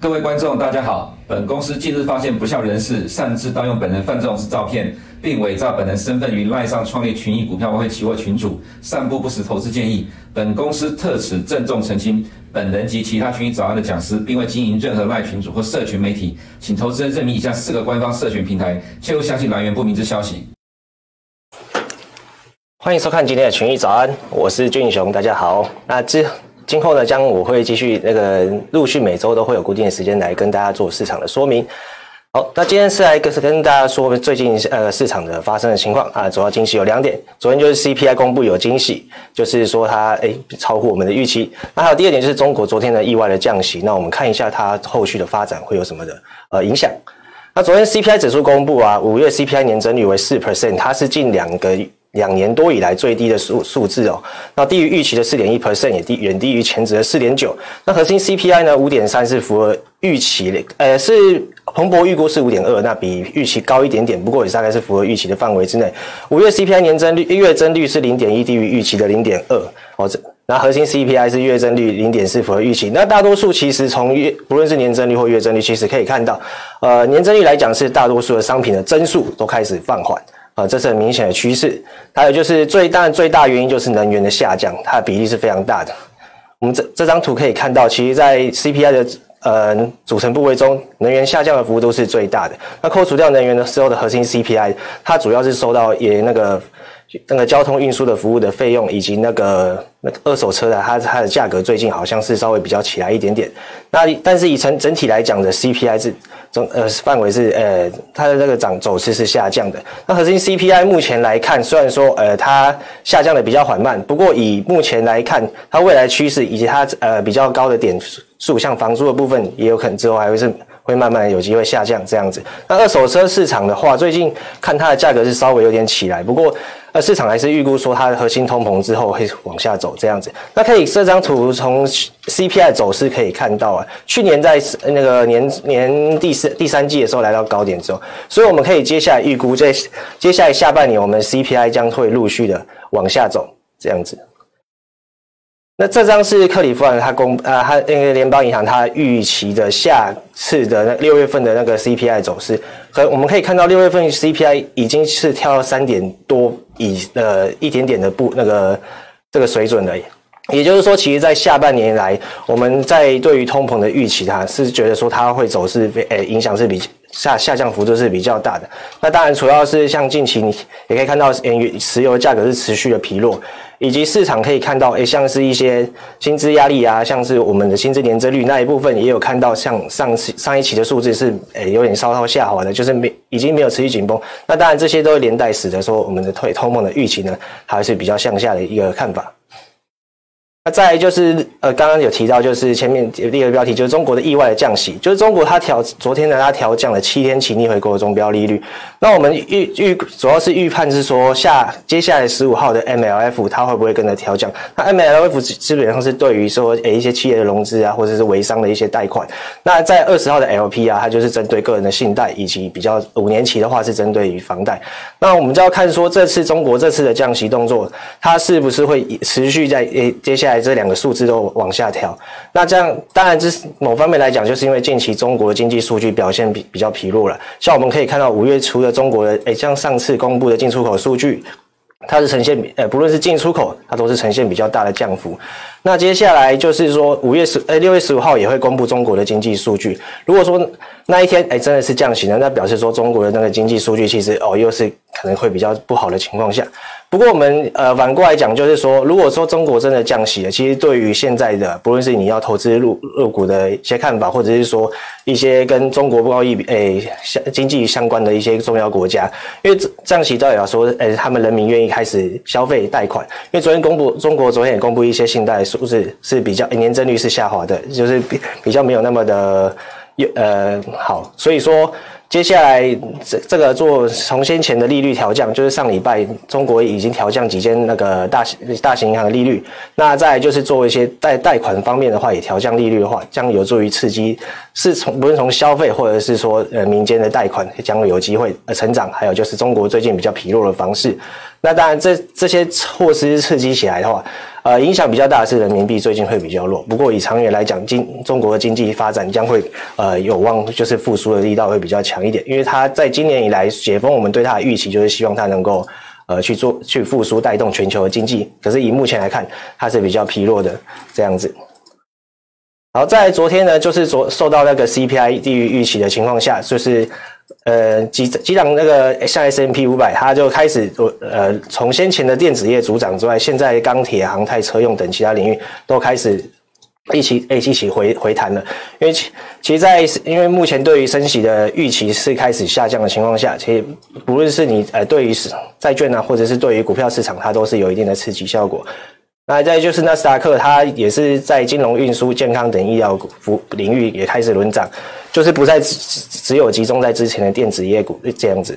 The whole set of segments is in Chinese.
各位观众，大家好。本公司近日发现不孝人士擅自盗用本人范仲式照片，并伪造本人身份于赖上创立群益股票外汇期货群组，散布不实投资建议。本公司特此郑重澄清，本人及其他群益早安的讲师，并未经营任何赖群组或社群媒体，请投资人认明以下四个官方社群平台，切勿相信来源不明之消息。欢迎收看今天的群益早安，我是俊雄，大家好。那之。今后呢，将我会继续那个陆续每周都会有固定的时间来跟大家做市场的说明。好，那今天是来跟跟大家说最近呃市场的发生的情况啊，主要惊喜有两点。昨天就是 CPI 公布有惊喜，就是说它诶超乎我们的预期。那还有第二点就是中国昨天的意外的降息，那我们看一下它后续的发展会有什么的呃影响。那昨天 CPI 指数公布啊，五月 CPI 年增率为四 percent，它是近两个。两年多以来最低的数数字哦，那低于预期的四点一 percent，也低远低于前值的四点九。那核心 CPI 呢，五点三是符合预期的，呃，是彭博预估是五点二，那比预期高一点点，不过也大概是符合预期的范围之内。五月 CPI 年增率月增率是零点一，低于预期的零点二哦。这那核心 CPI 是月增率零点四，符合预期。那大多数其实从月不论是年增率或月增率，其实可以看到，呃，年增率来讲是大多数的商品的增速都开始放缓。啊，这是很明显的趋势。还有就是最大最大原因就是能源的下降，它的比例是非常大的。我们这这张图可以看到，其实，在 CPI 的呃组成部位中，能源下降的幅度是最大的。那扣除掉能源的时候的核心 CPI，它主要是受到也那个。那个交通运输的服务的费用，以及那个那个二手车的它它的价格最近好像是稍微比较起来一点点。那但是以整整体来讲的 CPI 是总呃范围是呃它的这个涨走势是下降的。那核心 CPI 目前来看，虽然说呃它下降的比较缓慢，不过以目前来看，它未来趋势以及它呃比较高的点数，像房租的部分，也有可能之后还会是。会慢慢有机会下降这样子。那二手车市场的话，最近看它的价格是稍微有点起来，不过呃市场还是预估说它的核心通膨之后会往下走这样子。那可以这张图从 CPI 走势可以看到啊，去年在那个年年第四第三季的时候来到高点之后，所以我们可以接下来预估在接下来下半年我们 CPI 将会陆续的往下走这样子。那这张是克里夫兰他公啊，他那个联邦银行他预期的下次的那六月份的那个 CPI 走势，可我们可以看到六月份 CPI 已经是跳到三点多以呃一点点的不那个这个水准了，也就是说，其实在下半年来，我们在对于通膨的预期，它是觉得说它会走势诶、影响是比下下降幅度是比较大的。那当然主要是像近期你也可以看到，原石油价格是持续的疲弱。以及市场可以看到，诶，像是一些薪资压力啊，像是我们的薪资年增率那一部分，也有看到，像上次上一期的数字是，诶，有点稍稍下滑的，就是没已经没有持续紧绷。那当然，这些都连带使得说我们的退通膨的预期呢，还是比较向下的一个看法。那再就是，呃，刚刚有提到，就是前面第二个标题，就是中国的意外的降息，就是中国它调昨天呢，它调降了七天期逆回购的中标利率。那我们预预主要是预判是说下接下来十五号的 MLF 它会不会跟着调降？那 MLF 基本上是对于说诶一些企业的融资啊，或者是微商的一些贷款。那在二十号的 LP 啊，它就是针对个人的信贷，以及比较五年期的话是针对于房贷。那我们就要看说这次中国这次的降息动作，它是不是会持续在诶接下来。这两个数字都往下调，那这样当然这是某方面来讲，就是因为近期中国的经济数据表现比比较疲弱了。像我们可以看到五月初的中国的，诶，像上次公布的进出口数据，它是呈现，呃，不论是进出口，它都是呈现比较大的降幅。那接下来就是说五月十，呃，六月十五号也会公布中国的经济数据。如果说那一天，诶，真的是降息了，那表示说中国的那个经济数据其实哦，又是可能会比较不好的情况下。不过我们呃反过来讲，就是说，如果说中国真的降息了，其实对于现在的不论是你要投资入入股的一些看法，或者是说一些跟中国贸易诶相经济相关的一些重要国家，因为降息代表说，诶他们人民愿意开始消费贷款。因为昨天公布中国昨天也公布一些信贷数字是比较年增率是下滑的，就是比比较没有那么的呃好，所以说。接下来这这个做从先前的利率调降，就是上礼拜中国已经调降几间那个大型大型银行的利率，那再就是做一些在贷款方面的话也调降利率的话，将有助于刺激是从不论从消费或者是说呃民间的贷款将有机会呃成长，还有就是中国最近比较疲弱的房市。那当然这，这些措施刺激起来的话，呃，影响比较大的是人民币最近会比较弱。不过以长远来讲，经中国的经济发展将会呃有望就是复苏的力道会比较强一点，因为它在今年以来解封，我们对它的预期就是希望它能够呃去做去复苏，带动全球的经济。可是以目前来看，它是比较疲弱的这样子。好，在昨天呢，就是昨受到那个 CPI 低于预期的情况下，就是。呃，几几档那个像 S&P 五百，它就开始呃，从先前的电子业主涨之外，现在钢铁、航太、车用等其他领域都开始一起一起回回弹了。因为其其实在因为目前对于升息的预期是开始下降的情况下，其实不论是你呃对于债券啊，或者是对于股票市场，它都是有一定的刺激效果。那再就是纳斯达克，它也是在金融、运输、健康等医疗服领域也开始轮涨，就是不再只只有集中在之前的电子业股这样子。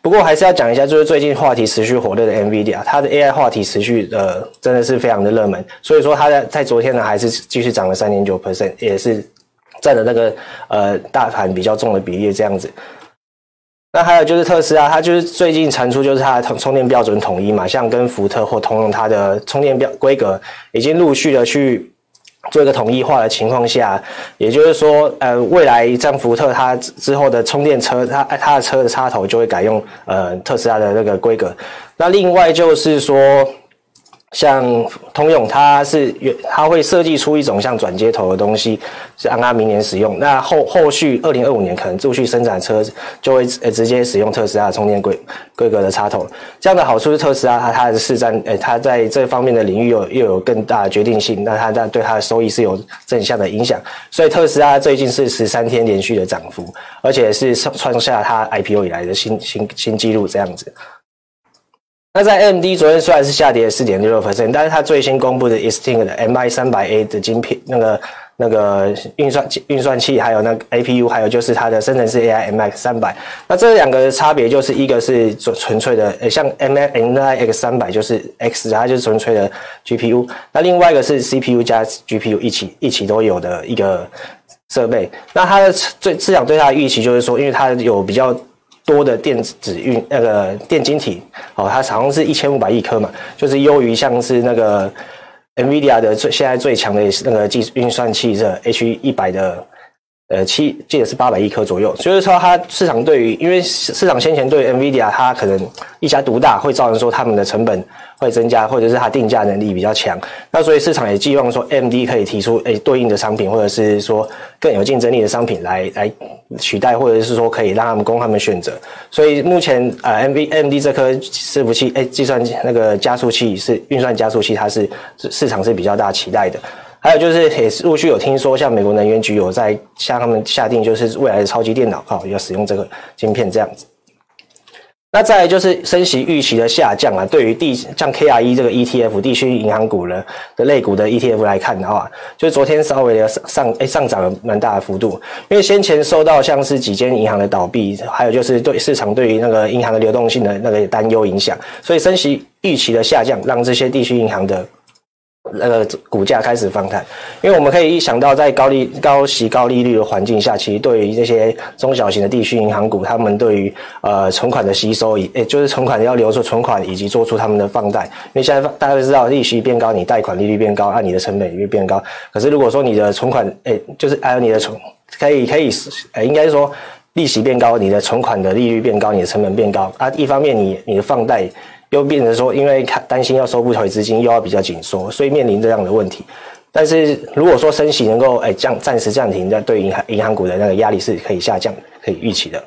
不过还是要讲一下，就是最近话题持续火热的 NVIDIA，它的 AI 话题持续呃真的是非常的热门，所以说它在在昨天呢还是继续涨了三点九 percent，也是占了那个呃大盘比较重的比例这样子。那还有就是特斯拉，它就是最近传出就是它的充电标准统一嘛，像跟福特或通用，它的充电标规格已经陆续的去做一个统一化的情况下，也就是说，呃，未来像福特它之后的充电车，它它的车的插头就会改用呃特斯拉的那个规格。那另外就是说。像通用，它是它会设计出一种像转接头的东西，是让它明年使用。那后后续二零二五年可能陆续生产车就会呃直接使用特斯拉的充电规规格的插头。这样的好处是特斯拉它它的市占，呃，它在这方面的领域又又有更大的决定性。那它在对它的收益是有正向的影响。所以特斯拉最近是十三天连续的涨幅，而且是创下它 IPO 以来的新新新纪录这样子。那在 AMD 昨天虽然是下跌了四点六六 percent，但是它最新公布的 Instinct 的 MI 三百 A 的晶片，那个那个运算运算器，还有那个 APU，还有就是它的生成式 AI MX 三百。那这两个差别就是一个是纯纯粹的，像 MIX 三百就是 X，它就是纯粹的 GPU。那另外一个是 CPU 加 GPU 一起一起都有的一个设备。那它的最市场对它的预期就是说，因为它有比较。多的电子运那个电晶体哦，它好像是一千五百亿颗嘛，就是优于像是那个 NVIDIA 的最现在最强的那个计运算器这 H 一百的。呃，七记得是八百亿颗左右，所以说它市场对于，因为市场先前对 NVIDIA 它可能一家独大，会造成说他们的成本会增加，或者是它定价能力比较强，那所以市场也寄望说，MD 可以提出诶对应的商品，或者是说更有竞争力的商品来来取代，或者是说可以让他们供他们选择。所以目前呃 m v MD 这颗伺服器，诶计算那个加速器是运算加速器，它是市场是比较大期待的。还有就是，也是陆续有听说，像美国能源局有在向他们下定，就是未来的超级电脑，哈，要使用这个晶片这样子。那再来就是升息预期的下降啊，对于地像 KRE 这个 ETF 地区银行股呢的类股的 ETF 来看的话，就昨天稍微的上诶上涨了蛮大的幅度，因为先前受到像是几间银行的倒闭，还有就是对市场对于那个银行的流动性的那个担忧影响，所以升息预期的下降，让这些地区银行的。那个股价开始反弹，因为我们可以一想到，在高利、高息、高利率的环境下，其实对于这些中小型的地区银行股，他们对于呃存款的吸收，也就是存款要留住存款，以及做出他们的放贷。因为现在大家都知道，利息变高，你贷款利率变高，那你的成本也会变高。可是如果说你的存款，诶，就是还有你的存，可以可以，呃，应该说利息变高，你的存款的利率变高，你的成本变高啊。一方面，你你的放贷。又变成说，因为看担心要收不回资金，又要比较紧缩，所以面临这样的问题。但是如果说升息能够哎降暂时暂停，那对银行银行股的那个压力是可以下降，可以预期的。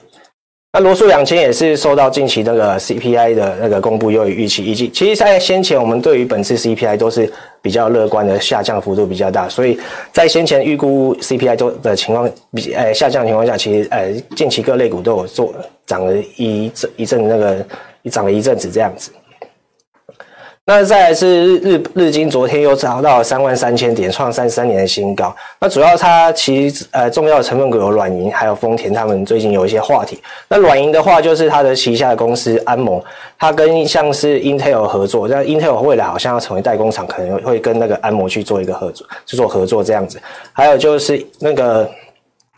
那罗素两千也是受到近期那个 CPI 的那个公布优于预期，以及其实在先前我们对于本次 CPI 都是比较乐观的，下降幅度比较大，所以在先前预估 CPI 都的情况比呃下降的情况下，其实呃近期各类股都有做涨了一阵一阵那个。你涨了一阵子这样子，那再来是日日日经昨天又涨到了三万三千点，创三十三年的新高。那主要它其呃重要的成分股有软银，还有丰田，他们最近有一些话题。那软银的话就是它的旗下的公司安盟，它跟像是 Intel 合作，那 Intel 未来好像要成为代工厂，可能会跟那个安盟去做一个合作，去做合作这样子。还有就是那个。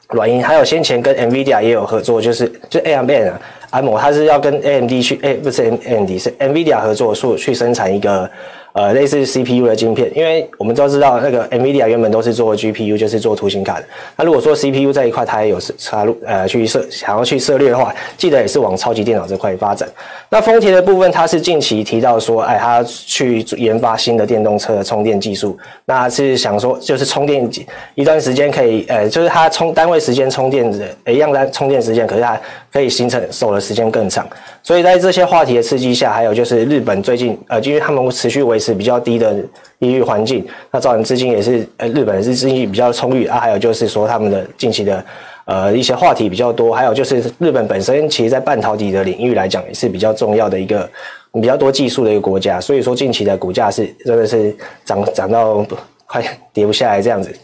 软银还有先前跟 NVIDIA 也有合作，就是就 ARM 啊，安某，它是要跟 AMD 去，哎，不是 AMD，是 NVIDIA 合作，说去生产一个。呃，类似 CPU 的晶片，因为我们都知道那个 NVIDIA 原本都是做 GPU，就是做图形卡的。那如果说 CPU 这一块它也有插入，呃，去设想要去涉猎的话，记得也是往超级电脑这块发展。那丰田的部分，它是近期提到说，哎，它去研发新的电动车的充电技术，那是想说就是充电一段时间可以，呃，就是它充单位时间充电的，一样的充电时间，可是它可以形成守的时间更长。所以在这些话题的刺激下，还有就是日本最近，呃，因为他们持续维持比较低的利率环境，那造成资金也是，呃，日本是资金比较充裕啊。还有就是说他们的近期的，呃，一些话题比较多。还有就是日本本身其实在半导体的领域来讲也是比较重要的一个比较多技术的一个国家。所以说近期的股价是真的是涨涨到快跌不下来这样子。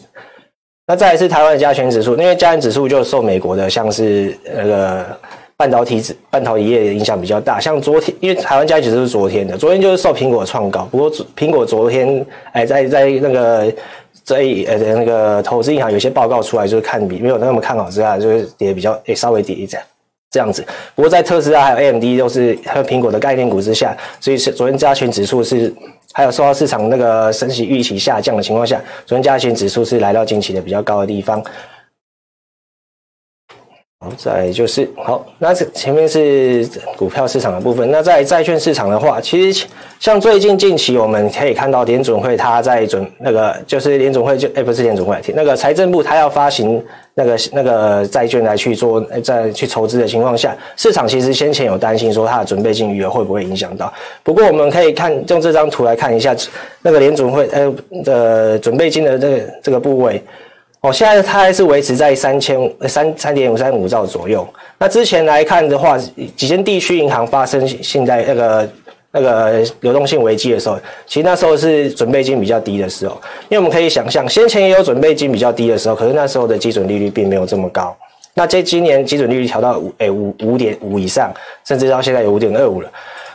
那再一次台湾的加权指数，因为加权指数就受美国的像是那个。半导体指半导体业影响比较大，像昨天，因为台湾加权指数是昨天的，昨天就是受苹果创高，不过苹果昨天哎，在在那个在呃那个投资银行有些报告出来，就是看比没有那么看好之下，就是跌比较诶稍微跌一点这样子。不过在特斯拉还有 AMD 都是和苹果的概念股之下，所以是昨天加权指数是还有受到市场那个升息预期下降的情况下，昨天加权指数是来到近期的比较高的地方。好，再来就是好，那是前面是股票市场的部分。那在债券市场的话，其实像最近近期我们可以看到联准会它在准那个就是联准会就哎不是联准会，那个财政部它要发行那个那个债券来去做再去筹资的情况下，市场其实先前有担心说它的准备金余额会不会影响到。不过我们可以看用这张图来看一下那个联准会呃的准备金的这个这个部位。哦，现在它还是维持在三千三三点五三五兆左右。那之前来看的话，几间地区银行发生现在那个那个流动性危机的时候，其实那时候是准备金比较低的时候。因为我们可以想象，先前也有准备金比较低的时候，可是那时候的基准利率并没有这么高。那这今年基准利率调到五诶五五点五以上，甚至到现在有五点二五了。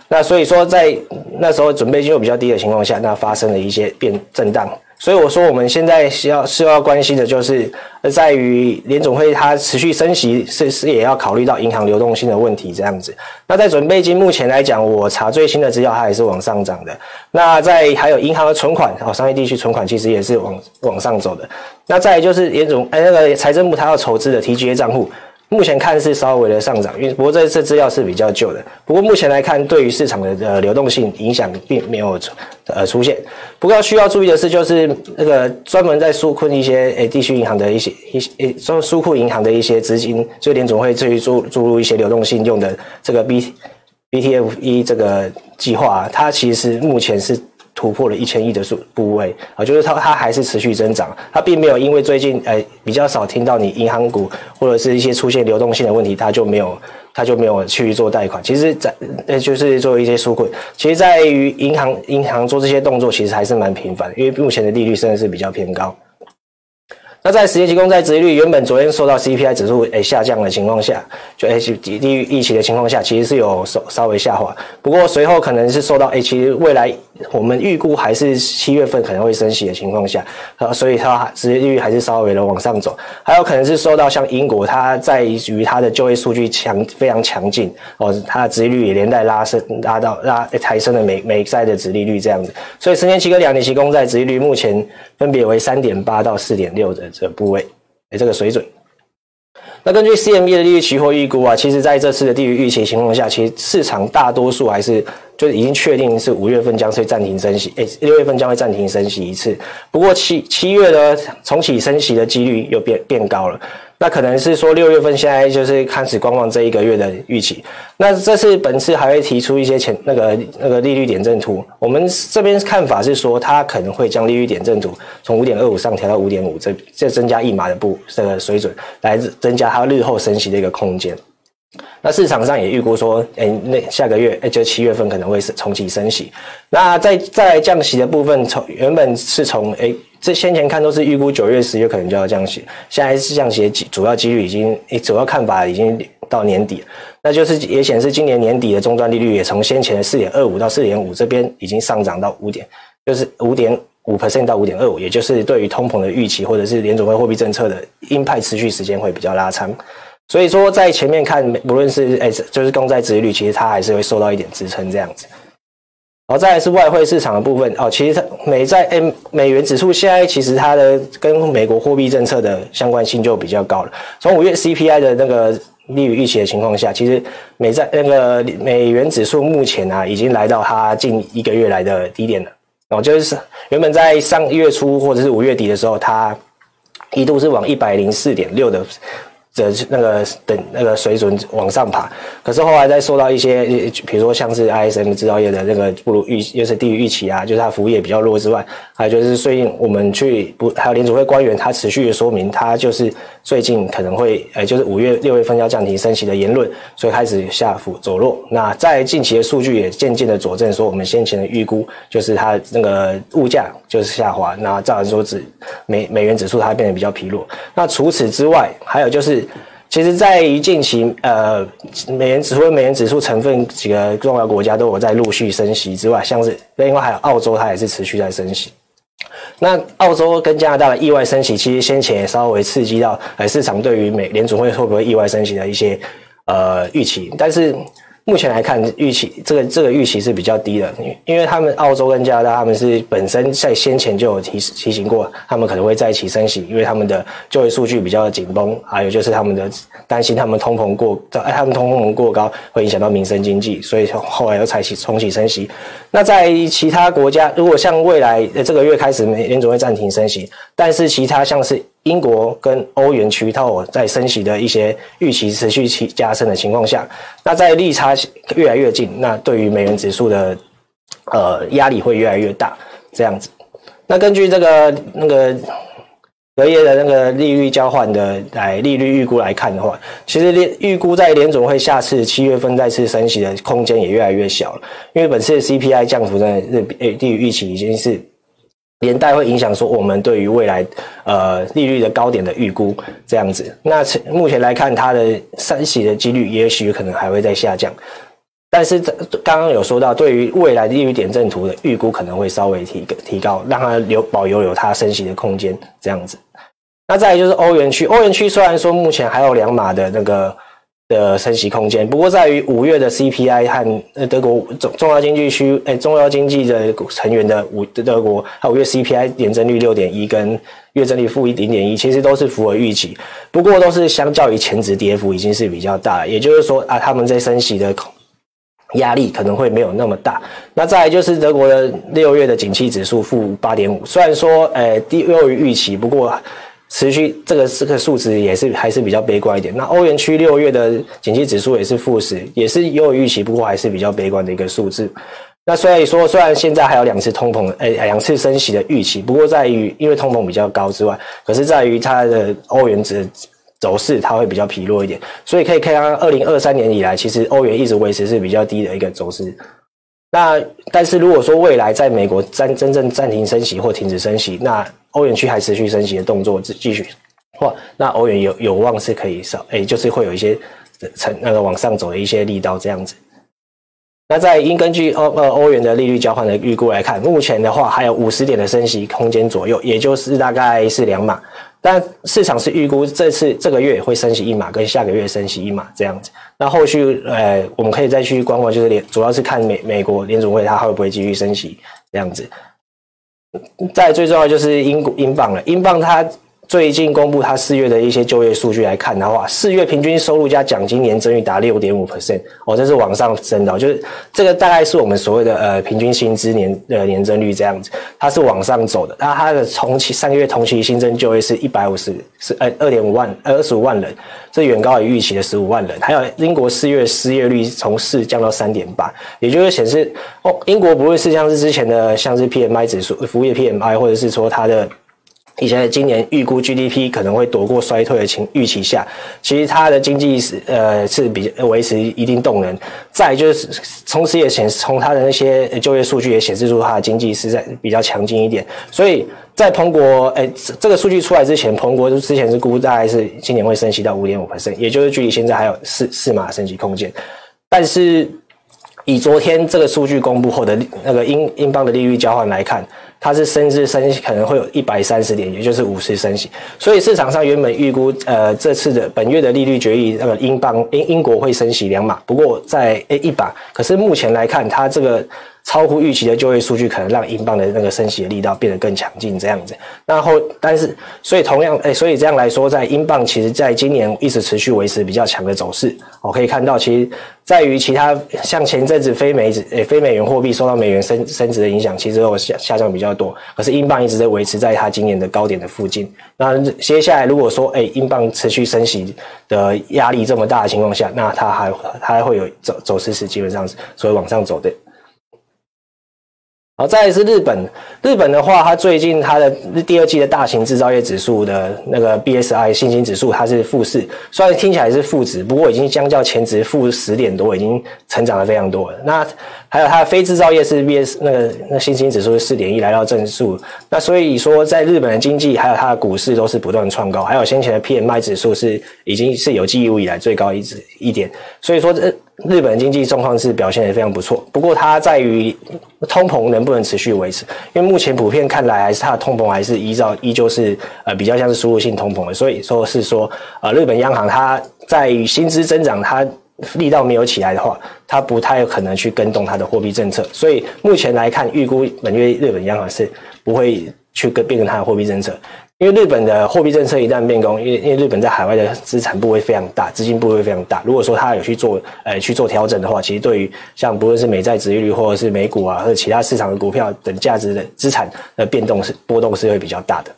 那所以说，在那时候准备金又比较低的情况下，那发生了一些变震荡。所以我说，我们现在需要需要关心的就是，在于联总会它持续升息，是是也要考虑到银行流动性的问题这样子。那在准备金目前来讲，我查最新的资料，它也是往上涨的。那在还有银行的存款，哦，商业地区存款其实也是往往上走的。那再就是联总哎那个财政部它要筹资的 TGA 账户。目前看是稍微的上涨，因为不过这次资料是比较旧的。不过目前来看，对于市场的呃流动性影响并没有呃出现。不过需要注意的是，就是那个专门在纾困一些诶地区银行的一些一些诶说纾困银行的一些资金，就联总会至于注注入一些流动性用的这个 B BTFE 这个计划，它其实目前是。突破了一千亿的数部位啊，就是它它还是持续增长，它并没有因为最近呃比较少听到你银行股或者是一些出现流动性的问题，它就没有它就没有去做贷款。其实，在呃就是做一些纾困，其实在于银行银行做这些动作，其实还是蛮频繁，因为目前的利率真的是比较偏高。那在十年期公债殖利率原本昨天受到 CPI 指数诶下降的情况下，就 H 低于预期的情况下，其实是有稍稍微下滑。不过随后可能是受到诶，其实未来我们预估还是七月份可能会升息的情况下，啊，所以它殖利率还是稍微的往上走。还有可能是受到像英国，它在于它的就业数据强非常强劲哦，它的殖利率也连带拉升拉到拉抬升了美美债的殖利率这样子。所以十年期跟两年期公债殖利率目前分别为三点八到四点六的。这个部位，哎，这个水准。那根据 CME 的利率期货预估啊，其实在这次的低于预期情况下，其实市场大多数还是就已经确定是五月份将会暂停升息，诶，六月份将会暂停升息一次。不过七七月呢，重启升息的几率又变变高了。那可能是说六月份现在就是开始观望这一个月的预期。那这次本次还会提出一些前那个那个利率点阵图。我们这边看法是说，它可能会将利率点阵图从五点二五上调到五点五，这这增加一码的步这个水准，来增加它日后升息的一个空间。那市场上也预估说，哎，那下个月，哎，就七月份可能会是重启升息。那在在降息的部分，从原本是从哎，这先前看都是预估九月、十月可能就要降息，现在是降息的主要几率已经，哎，主要看法已经到年底，那就是也显示今年年底的终端利率也从先前的四点二五到四点五这边已经上涨到五点，就是五点五 percent 到五点二五，也就是对于通膨的预期或者是联准会货币政策的鹰派持续时间会比较拉长。所以说，在前面看，不论是哎，就是公债殖利率，其实它还是会受到一点支撑这样子。然后再来是外汇市场的部分哦，其实它美债哎，美元指数现在其实它的跟美国货币政策的相关性就比较高了。从五月 CPI 的那个利率预期的情况下，其实美债那个美元指数目前啊，已经来到它近一个月来的低点了。哦，就是原本在上月初或者是五月底的时候，它一度是往一百零四点六的。的那个等那个水准往上爬，可是后来再受到一些，比如说像是 ISM 制造业的那个不如预，又是低于预期啊，就是它服务业比较弱之外，还有就是最近我们去不还有联储会官员他持续的说明，他就是最近可能会，呃，就是五月六月份要降息升息的言论，所以开始下幅走弱。那在近期的数据也渐渐的佐证说，我们先前的预估就是它那个物价就是下滑，那照理说指美美元指数它变得比较疲弱。那除此之外，还有就是。其实，在于近期，呃，美元指数、美元指数成分几个重要国家都有在陆续升息之外，像是另外还有澳洲，它也是持续在升息。那澳洲跟加拿大的意外升息，其实先前也稍微刺激到呃市场对于美联储会会不会意外升息的一些呃预期，但是。目前来看，预期这个这个预期是比较低的，因为他们澳洲跟加拿大他们是本身在先前就有提提醒过，他们可能会再起升息，因为他们的就业数据比较紧绷，还有就是他们的担心他们通膨过，他们通膨过高会影响到民生经济，所以后来又采取重启升息。那在其他国家，如果像未来这个月开始，美联准会暂停升息，但是其他像是。英国跟欧元区，它有在升息的一些预期持续期加深的情况下，那在利差越来越近，那对于美元指数的呃压力会越来越大，这样子。那根据这个那个隔夜的那个利率交换的来利率预估来看的话，其实联预估在联总会下次七月份再次升息的空间也越来越小了，因为本次的 CPI 降幅呢是低于预期，已经是。连带会影响说我们对于未来呃利率的高点的预估这样子，那目前来看它的升息的几率也许可能还会再下降，但是这刚刚有说到对于未来的利率点阵图的预估可能会稍微提提高，让它留保留有它升息的空间这样子。那再来就是欧元区，欧元区虽然说目前还有两码的那个。的升息空间，不过在于五月的 CPI 和呃德国重重要经济区诶重要经济的成员的五德国，还有五月 CPI 年增率六点一跟月增率负一零点一，其实都是符合预期，不过都是相较于前值跌幅已经是比较大，也就是说啊他们在升息的压力可能会没有那么大。那再来就是德国的六月的景气指数负八点五，虽然说诶低优于预期，不过。持续这个这个数值也是还是比较悲观一点。那欧元区六月的景气指数也是负十，也是优于预期，不过还是比较悲观的一个数字。那所以说，虽然现在还有两次通膨，诶，两次升息的预期，不过在于因为通膨比较高之外，可是在于它的欧元值走势，它会比较疲弱一点。所以可以看到，二零二三年以来，其实欧元一直维持是比较低的一个走势。那但是如果说未来在美国暂真正暂停升息或停止升息，那欧元区还持续升息的动作继续，哇，那欧元有有望是可以上，诶，就是会有一些成那个往上走的一些力道这样子。那在应根据欧呃欧元的利率交换的预估来看，目前的话还有五十点的升息空间左右，也就是大概是两码。但市场是预估这次这个月会升息一码，跟下个月升息一码这样子。那后续呃我们可以再去观望，就是联主要是看美美国联储会它会不会继续升息这样子。再最重要就是英英镑了，英镑它。最近公布它四月的一些就业数据来看的话，四月平均收入加奖金年增率达六点五 percent 哦，这是往上升的，就是这个大概是我们所谓的呃平均薪资年呃年增率这样子，它是往上走的。那它的同期上个月同期新增就业是一百五十是呃二点五万呃二十五万人，这远高于预期的十五万人。还有英国四月失业率从四降到三点八，也就是显示哦，英国不会是像是之前的像是 PMI 指数、服务业 PMI，或者是说它的。以前今年预估 GDP 可能会躲过衰退的情预期下，其实它的经济是呃是比较维持一定动能。再就是同时也显从它的那些就业数据也显示出它的经济是在比较强劲一点。所以在彭博哎这个数据出来之前，彭博之前是估大概是今年会升息到五点五 percent，也就是距离现在还有四四码升级空间。但是以昨天这个数据公布后的那个英英镑的利率交换来看。它是升至升可能会有一百三十点，也就是五十升息，所以市场上原本预估，呃，这次的本月的利率决议，那个英镑英英国会升息两码，不过在诶一把，可是目前来看，它这个。超乎预期的就业数据可能让英镑的那个升息的力道变得更强劲，这样子。然后，但是，所以同样，哎，所以这样来说，在英镑其实在今年一直持续维持比较强的走势。我可以看到，其实在于其他像前阵子非美指、诶非美元货币受到美元升升值的影响，其实有下下降比较多。可是英镑一直在维持在它今年的高点的附近。那接下来如果说，哎，英镑持续升息的压力这么大的情况下，那它还它还会有走走势是基本上是所以往上走的。好，再来是日本。日本的话，它最近它的第二季的大型制造业指数的那个 BSI 信心指数，它是负四，虽然听起来是负值，不过已经相较前值负十点多，已经成长了非常多了。那还有它的非制造业是 BS 那个那信心指数是四点一，来到正数。那所以说，在日本的经济还有它的股市都是不断创高，还有先前的 PMI 指数是已经是有记录以来最高一值一点。所以说这。日本经济状况是表现得非常不错，不过它在于通膨能不能持续维持，因为目前普遍看来还是它的通膨还是依照依旧是呃比较像是输入性通膨的，所以说是说呃日本央行它在于薪资增长它力道没有起来的话，它不太有可能去跟动它的货币政策，所以目前来看预估本月日本央行是不会去跟变更它的货币政策。因为日本的货币政策一旦变更，因为因为日本在海外的资产部会非常大，资金部会非常大。如果说它有去做呃去做调整的话，其实对于像不论是美债值利率或者是美股啊，或者其他市场的股票等价值的资产的变动是波动是会比较大的。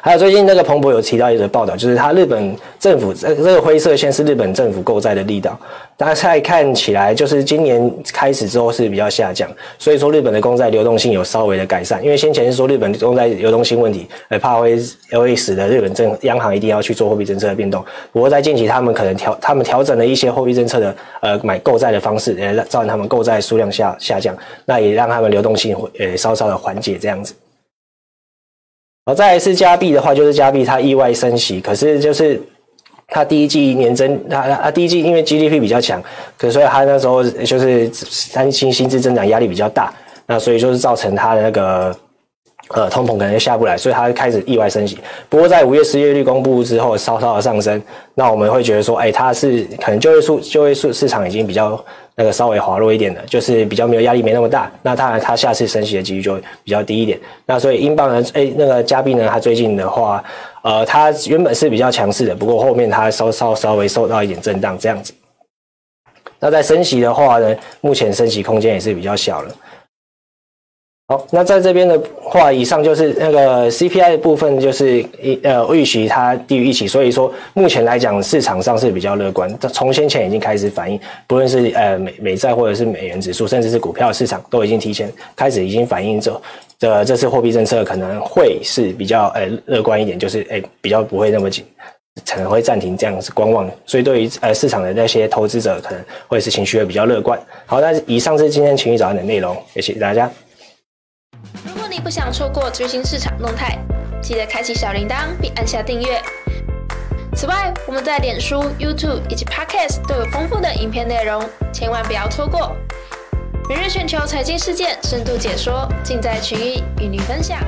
还有最近那个彭博有提到一则报道，就是他日本政府这这个灰色线是日本政府购债的力道，大家看起来就是今年开始之后是比较下降，所以说日本的公债流动性有稍微的改善，因为先前是说日本公债流动性问题，呃怕会会使得日本政央行一定要去做货币政策的变动，不过在近期他们可能调他们调整了一些货币政策的呃买购债的方式，呃造成他们购债数量下下降，那也让他们流动性会呃稍稍的缓解这样子。好，再来是加币的话，就是加币它意外升息，可是就是它第一季年增，它它第一季因为 GDP 比较强，可是所以它那时候就是担心薪资增长压力比较大，那所以就是造成它的那个。呃，通膨可能下不来，所以它开始意外升息。不过在五月失业率公布之后，稍稍的上升，那我们会觉得说，哎，它是可能就业数就业数市场已经比较那个稍微滑落一点的，就是比较没有压力，没那么大。那当然，它下次升息的几率就比较低一点。那所以英镑呢，哎，那个加币呢，它最近的话，呃，它原本是比较强势的，不过后面它稍稍稍微受到一点震荡这样子。那在升息的话呢，目前升息空间也是比较小了。好，那在这边的话，以上就是那个 CPI 的部分，就是一呃预期它低于预期，所以说目前来讲市场上是比较乐观。从先前已经开始反映，不论是呃美美债或者是美元指数，甚至是股票市场，都已经提前开始已经反映着的这次货币政策可能会是比较呃乐观一点，就是诶、比较不会那么紧，可能会暂停这样子观望。所以对于呃市场的那些投资者，可能会是情绪会比较乐观。好，那以上是今天情绪早安的内容，也谢谢大家。不想错过最新市场动态，记得开启小铃铛并按下订阅。此外，我们在脸书、YouTube 以及 Podcast 都有丰富的影片内容，千万不要错过。每日全球财经事件深度解说，尽在群益与您分享。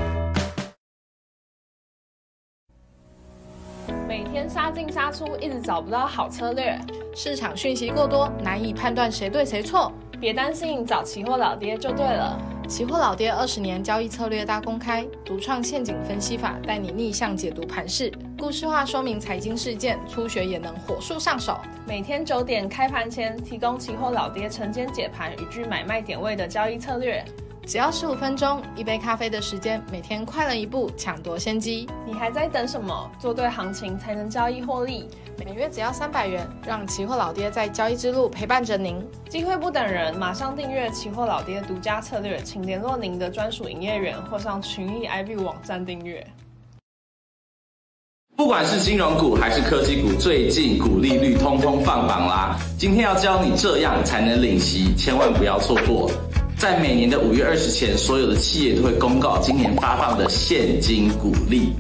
每天杀进杀出，一直找不到好策略，市场讯息过多，难以判断谁对谁错。别担心，找期货老爹就对了。期货老爹二十年交易策略大公开，独创陷阱分析法，带你逆向解读盘势，故事化说明财经事件，初学也能火速上手。每天九点开盘前，提供期货老爹晨间解盘与具买卖点位的交易策略。只要十五分钟，一杯咖啡的时间，每天快了一步，抢夺先机。你还在等什么？做对行情才能交易获利。每月只要三百元，让期货老爹在交易之路陪伴着您。机会不等人，马上订阅期货老爹独家策略，请联络您的专属营业员或上群益 IB 网站订阅。不管是金融股还是科技股，最近股利率通通放榜啦。今天要教你这样才能领息，千万不要错过。在每年的五月二十前，所有的企业都会公告今年发放的现金股利。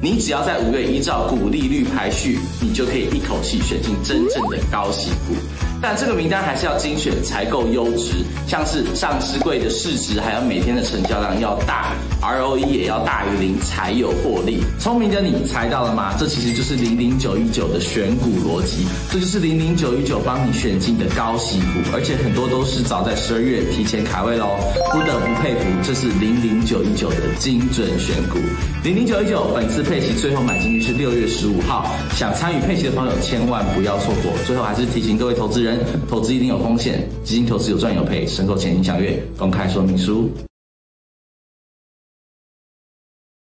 你只要在五月依照股利率排序，你就可以一口气选进真正的高息股。但这个名单还是要精选才够优质，像是上市柜的市值，还有每天的成交量要大，ROE 也要大于零才有获利。聪明的你猜到了吗？这其实就是零零九一九的选股逻辑，这就是零零九一九帮你选进的高息股，而且很多都是早在十二月提前卡位喽，不得不佩服，这是零零九一九的精准选股。零零九一九本次配息最后买进日是六月十五号，想参与配息的朋友千万不要错过。最后还是提醒各位投资人投资一定有风险，基金投资有赚有赔，申购前请详阅公开说明书。